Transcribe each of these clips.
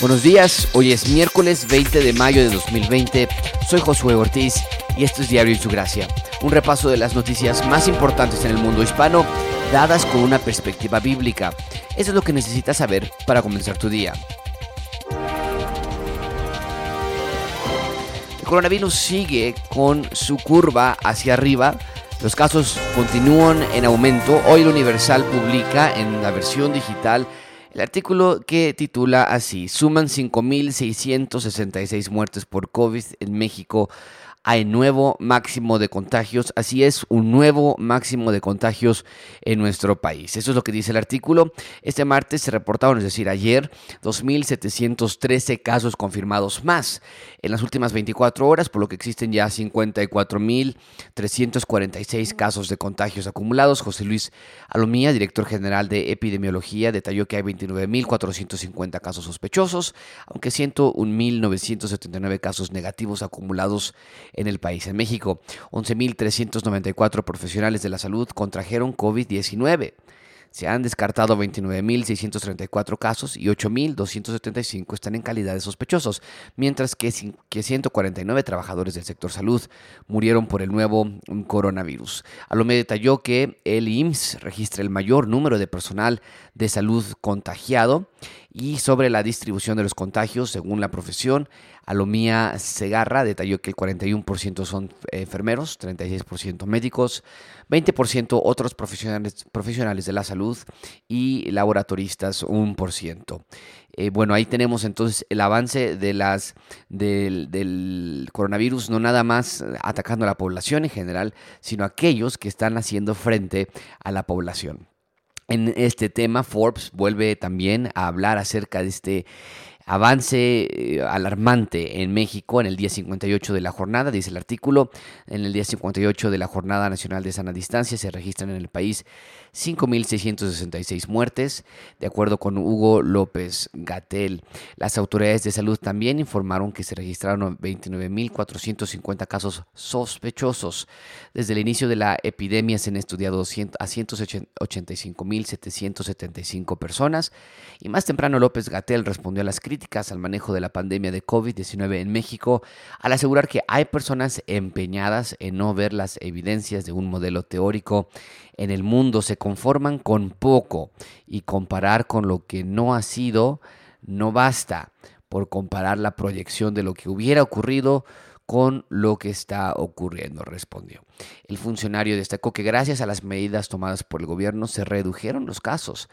Buenos días, hoy es miércoles 20 de mayo de 2020. Soy Josué Ortiz y esto es Diario en su Gracia, un repaso de las noticias más importantes en el mundo hispano, dadas con una perspectiva bíblica. Eso es lo que necesitas saber para comenzar tu día. El coronavirus sigue con su curva hacia arriba. Los casos continúan en aumento. Hoy el Universal publica en la versión digital el artículo que titula así, suman 5.666 muertes por COVID en México hay nuevo máximo de contagios, así es, un nuevo máximo de contagios en nuestro país. Eso es lo que dice el artículo. Este martes se reportaron, es decir, ayer, 2.713 casos confirmados más en las últimas 24 horas, por lo que existen ya 54.346 casos de contagios acumulados. José Luis Alomía, director general de epidemiología, detalló que hay 29.450 casos sospechosos, aunque 101.979 casos negativos acumulados en el país. En México, 11.394 profesionales de la salud contrajeron COVID-19. Se han descartado 29.634 casos y 8.275 están en calidad de sospechosos, mientras que 149 trabajadores del sector salud murieron por el nuevo coronavirus. Alomé detalló que el IMSS registra el mayor número de personal de salud contagiado y sobre la distribución de los contagios según la profesión. Alomía Segarra detalló que el 41% son enfermeros, 36% médicos, 20% otros profesionales, profesionales de la salud y laboratoristas, 1%. Eh, bueno, ahí tenemos entonces el avance de las, del, del, coronavirus, no nada más atacando a la población en general, sino aquellos que están haciendo frente a la población. En este tema, Forbes vuelve también a hablar acerca de este avance eh, alarmante en México en el día 58 de la jornada, dice el artículo, en el día 58 de la Jornada Nacional de Sana Distancia se registran en el país 5.666 muertes, de acuerdo con Hugo López Gatel. Las autoridades de salud también informaron que se registraron 29.450 casos sospechosos. Desde el inicio de la epidemia se han estudiado a 185.775 personas y más temprano López Gatel respondió a las críticas al manejo de la pandemia de COVID-19 en México al asegurar que hay personas empeñadas en no ver las evidencias de un modelo teórico en el mundo se conforman con poco y comparar con lo que no ha sido no basta por comparar la proyección de lo que hubiera ocurrido con lo que está ocurriendo, respondió. El funcionario destacó que gracias a las medidas tomadas por el gobierno se redujeron los casos.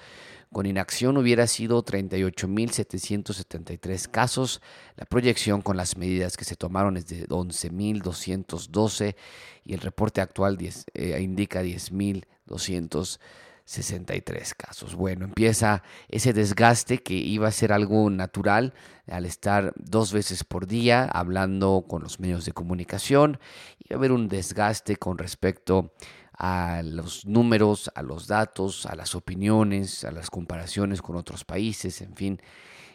Con inacción hubiera sido 38.773 casos. La proyección con las medidas que se tomaron es de 11.212 y el reporte actual eh, indica 10.263 casos. Bueno, empieza ese desgaste que iba a ser algo natural al estar dos veces por día hablando con los medios de comunicación. Iba a haber un desgaste con respecto a a los números, a los datos, a las opiniones, a las comparaciones con otros países, en fin.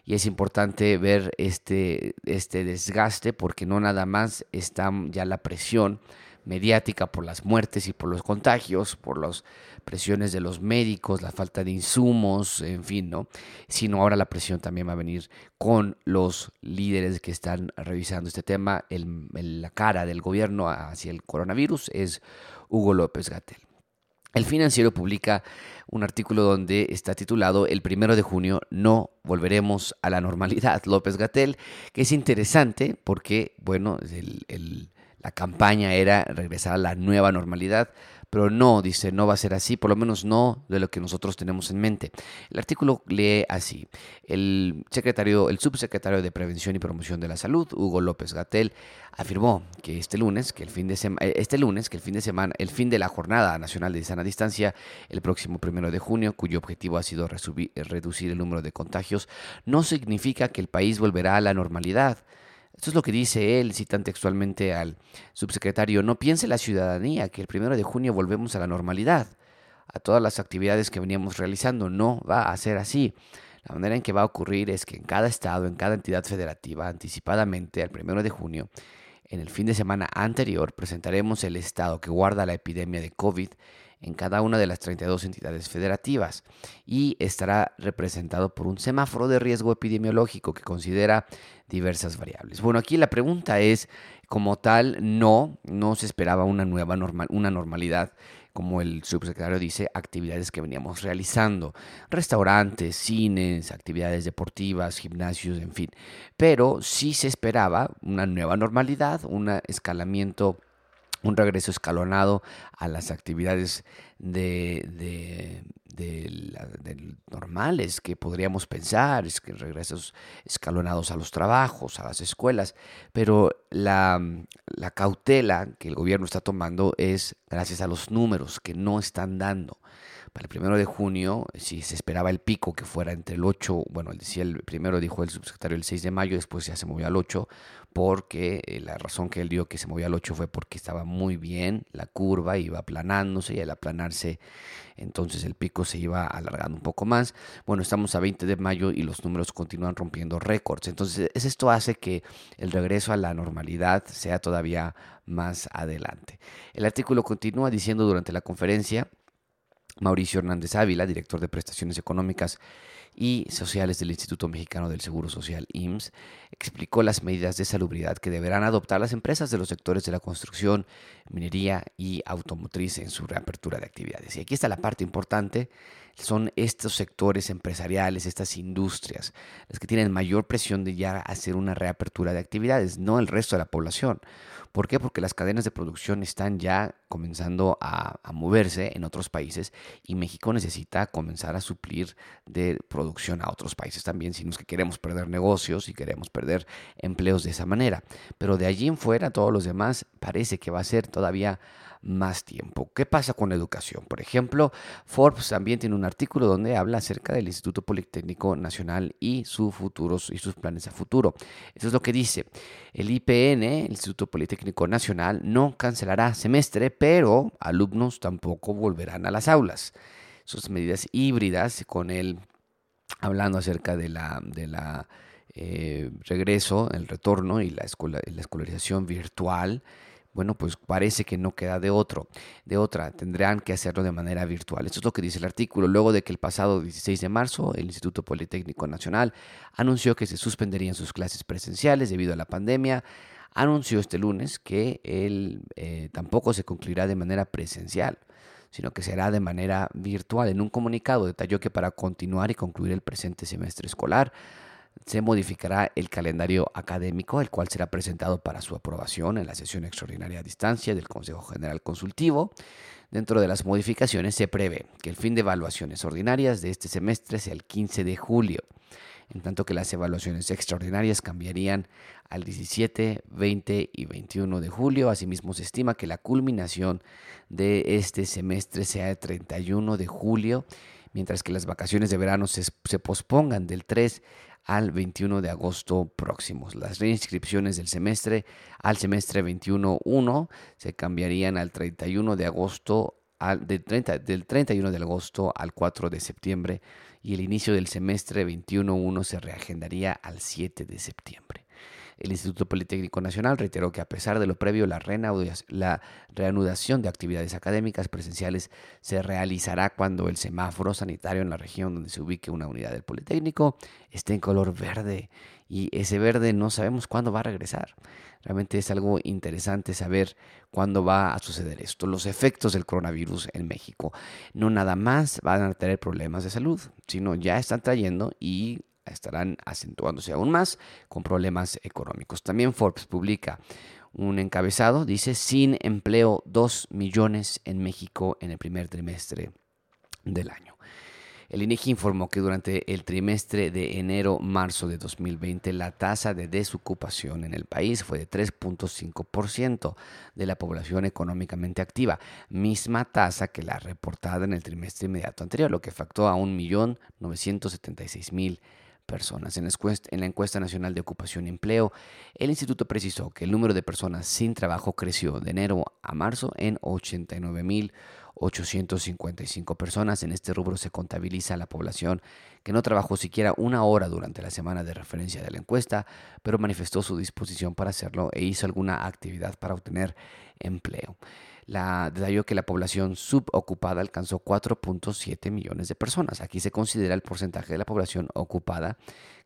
Y es importante ver este, este desgaste porque no nada más está ya la presión mediática por las muertes y por los contagios, por las presiones de los médicos, la falta de insumos, en fin, ¿no? Sino ahora la presión también va a venir con los líderes que están revisando este tema. la cara del gobierno hacia el coronavirus es Hugo López Gatel. El financiero publica un artículo donde está titulado El primero de junio no volveremos a la normalidad. López Gatel, que es interesante porque, bueno, la campaña era regresar a la nueva normalidad pero no, dice, no va a ser así, por lo menos no de lo que nosotros tenemos en mente. El artículo lee así. El secretario, el subsecretario de Prevención y Promoción de la Salud, Hugo López Gatel, afirmó que este lunes, que el fin de semana, eh, este lunes, que el fin de semana, el fin de la jornada nacional de sana distancia, el próximo primero de junio, cuyo objetivo ha sido reducir el número de contagios, no significa que el país volverá a la normalidad. Esto es lo que dice él, citan textualmente al subsecretario. No piense la ciudadanía que el primero de junio volvemos a la normalidad, a todas las actividades que veníamos realizando. No va a ser así. La manera en que va a ocurrir es que en cada estado, en cada entidad federativa, anticipadamente al primero de junio, en el fin de semana anterior, presentaremos el estado que guarda la epidemia de COVID en cada una de las 32 entidades federativas y estará representado por un semáforo de riesgo epidemiológico que considera diversas variables. Bueno, aquí la pregunta es, como tal, no, no se esperaba una nueva normal, una normalidad como el subsecretario dice, actividades que veníamos realizando, restaurantes, cines, actividades deportivas, gimnasios, en fin. Pero sí se esperaba una nueva normalidad, un escalamiento un regreso escalonado a las actividades de, normales que podríamos pensar, es que regresos escalonados a los trabajos, a las escuelas, pero la, la cautela que el gobierno está tomando es gracias a los números que no están dando. Para el primero de junio, si se esperaba el pico que fuera entre el 8, bueno, decía el primero dijo el subsecretario el 6 de mayo, después ya se movió al 8, porque eh, la razón que él dio que se movió al 8 fue porque estaba muy bien la curva, iba aplanándose y al aplanarse entonces el pico se iba alargando un poco más. Bueno, estamos a 20 de mayo y los números continúan rompiendo récords. Entonces esto hace que el regreso a la normalidad sea todavía más adelante. El artículo continúa diciendo durante la conferencia, Mauricio Hernández Ávila, director de prestaciones económicas y sociales del Instituto Mexicano del Seguro Social, IMSS, explicó las medidas de salubridad que deberán adoptar las empresas de los sectores de la construcción, minería y automotriz en su reapertura de actividades. Y aquí está la parte importante, son estos sectores empresariales, estas industrias, las que tienen mayor presión de ya hacer una reapertura de actividades, no el resto de la población. ¿Por qué? Porque las cadenas de producción están ya comenzando a, moverse en otros países y México necesita comenzar a suplir de producción a otros países también, si no es que queremos perder negocios y queremos perder empleos de esa manera. Pero de allí en fuera, todos los demás parece que va a ser todavía más tiempo. ¿Qué pasa con la educación? Por ejemplo, Forbes también tiene un artículo donde habla acerca del Instituto Politécnico Nacional y sus futuros y sus planes a futuro. Eso es lo que dice. El IPN, el Instituto Politécnico Nacional, no cancelará semestre, pero alumnos tampoco volverán a las aulas. Sus medidas híbridas con él hablando acerca de la, de la eh, regreso, el retorno y la, escuela, la escolarización virtual bueno, pues parece que no queda de otro, de otra, tendrán que hacerlo de manera virtual. Esto es lo que dice el artículo. Luego de que el pasado 16 de marzo el Instituto Politécnico Nacional anunció que se suspenderían sus clases presenciales debido a la pandemia, anunció este lunes que él eh, tampoco se concluirá de manera presencial sino que será de manera virtual. En un comunicado detalló que para continuar y concluir el presente semestre escolar, se modificará el calendario académico, el cual será presentado para su aprobación en la sesión extraordinaria a distancia del Consejo General Consultivo. Dentro de las modificaciones se prevé que el fin de evaluaciones ordinarias de este semestre sea el 15 de julio, en tanto que las evaluaciones extraordinarias cambiarían al 17, 20 y 21 de julio. Asimismo, se estima que la culminación de este semestre sea el 31 de julio, mientras que las vacaciones de verano se, se pospongan del 3 al 21 de agosto próximos. Las reinscripciones del semestre al semestre 21-1 se cambiarían al 31 de agosto al, del, 30, del 31 de agosto al 4 de septiembre y el inicio del semestre 21-1 se reagendaría al 7 de septiembre. El Instituto Politécnico Nacional reiteró que a pesar de lo previo, la, reanudación de actividades académicas presenciales se realizará cuando el semáforo sanitario en la región donde se ubique una unidad del Politécnico esté en color verde y ese verde no sabemos cuándo va a regresar. Realmente es algo interesante saber cuándo va a suceder esto. Los efectos del coronavirus en México no nada más van a tener problemas de salud, sino ya están trayendo y estarán acentuándose aún más con problemas económicos. También Forbes publica un encabezado, dice, sin empleo 2 millones en México en el primer trimestre del año. El INEGI informó que durante el trimestre de enero-marzo de 2020 la tasa de desocupación en el país fue de 3.5% de la población económicamente activa, misma tasa que la reportada en el trimestre inmediato anterior, lo que factó a 1.976.000 personas. En la, encuesta, nacional de ocupación y empleo, el instituto precisó que el número de personas sin trabajo creció de enero a marzo en 89.855 personas. En este rubro se contabiliza la población que no trabajó siquiera una hora durante la semana de referencia de la encuesta, pero manifestó su disposición para hacerlo e hizo alguna actividad para obtener empleo. La, detalló que la población subocupada alcanzó 4.7 millones de personas. Aquí se considera el porcentaje de la población ocupada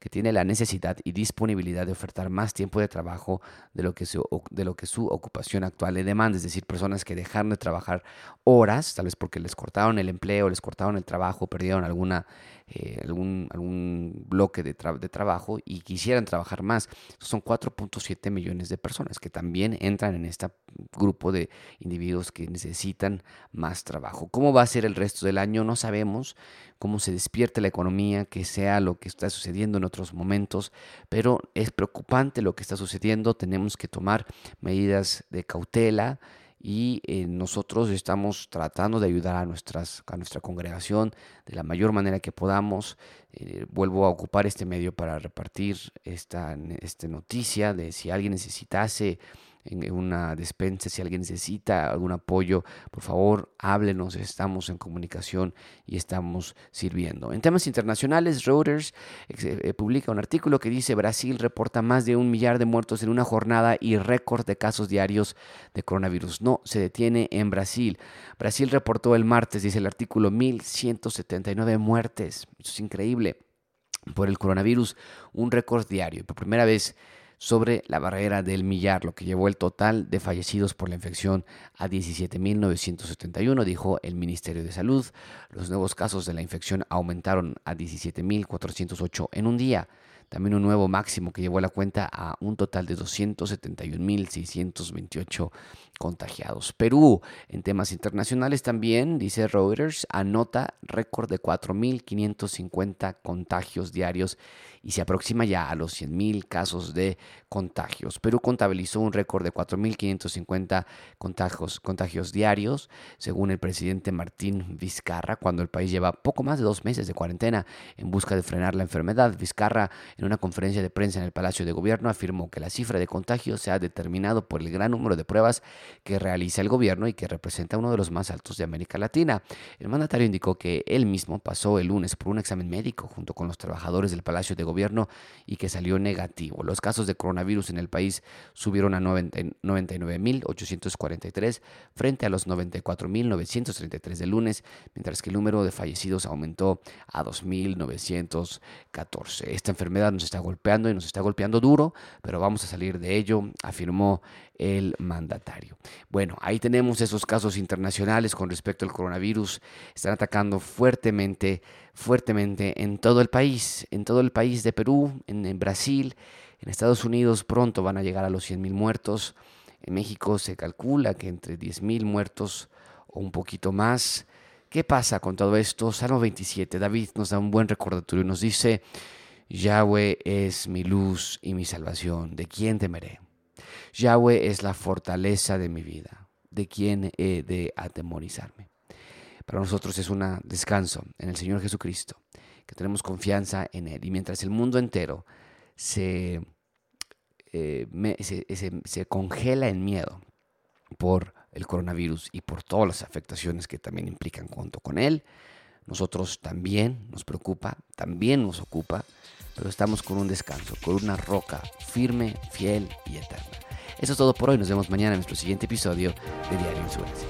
que tiene la necesidad y disponibilidad de ofertar más tiempo de trabajo de lo que su, de lo que su ocupación actual le demanda, es decir, personas que dejaron de trabajar horas, tal vez porque les cortaron el empleo, les cortaron el trabajo, perdieron alguna, eh, algún, algún bloque de, de trabajo y quisieran trabajar más. Son 4.7 millones de personas que también entran en este grupo de individuos que necesitan más trabajo. ¿Cómo va a ser el resto del año? No sabemos cómo se despierte la economía, que sea lo que está sucediendo en otros momentos, pero es preocupante lo que está sucediendo, tenemos que tomar medidas de cautela y eh, nosotros estamos tratando de ayudar a, nuestras, a nuestra congregación de la mayor manera que podamos. Eh, vuelvo a ocupar este medio para repartir esta, esta noticia de si alguien necesitase en una despensa, si alguien necesita algún apoyo, por favor, háblenos, estamos en comunicación y estamos sirviendo. En temas internacionales, Reuters eh, eh, publica un artículo que dice Brasil reporta más de un millar de muertos en una jornada y récord de casos diarios de coronavirus. No se detiene en Brasil. Brasil reportó el martes, dice el artículo, 1.179 muertes. Eso es increíble. Por el coronavirus, un récord diario. Por primera vez sobre la barrera del millar, lo que llevó el total de fallecidos por la infección a 17.971, dijo el Ministerio de Salud. Los nuevos casos de la infección aumentaron a 17.408 en un día. También un nuevo máximo que llevó la cuenta a un total de 271.628 contagiados. Perú, en temas internacionales también, dice Reuters, anota récord de 4.550 contagios diarios y se aproxima ya a los 100.000 casos de contagios. Perú contabilizó un récord de 4.550 contagios, contagios diarios, según el presidente Martín Vizcarra, cuando el país lleva poco más de dos meses de cuarentena en busca de frenar la enfermedad. Vizcarra, en una conferencia de prensa en el Palacio de Gobierno, afirmó que la cifra de contagios se ha determinado por el gran número de pruebas que realiza el gobierno y que representa uno de los más altos de América Latina. El mandatario indicó que él mismo pasó el lunes por un examen médico junto con los trabajadores del Palacio de Gobierno y que salió negativo. Los casos de coronavirus en el país subieron a 99.843 frente a los 94.933 del lunes, mientras que el número de fallecidos aumentó a 2.914. Esta enfermedad nos está golpeando y nos está golpeando duro, pero vamos a salir de ello, afirmó el mandatario. Bueno, ahí tenemos esos casos internacionales con respecto al coronavirus. Están atacando fuertemente, fuertemente en todo el país, en todo el país de Perú, en, Brasil, en Estados Unidos pronto van a llegar a los 100.000 muertos. En México se calcula que entre 10.000 muertos o un poquito más. ¿Qué pasa con todo esto? Salmo 27, David nos da un buen recordatorio y nos dice, Yahweh es mi luz y mi salvación, ¿de quién temeré? Yahweh es la fortaleza de mi vida. ¿De quién he de atemorizarme? Para nosotros es un descanso en el Señor Jesucristo, que tenemos confianza en Él. Y mientras el mundo entero se, eh, se, congela en miedo por el coronavirus y por todas las afectaciones que también implican junto con él. Nosotros también nos preocupa, también nos ocupa, pero estamos con un descanso, con una roca firme, fiel y eterna. Eso es todo por hoy. Nos vemos mañana en nuestro siguiente episodio de Diario Insurance.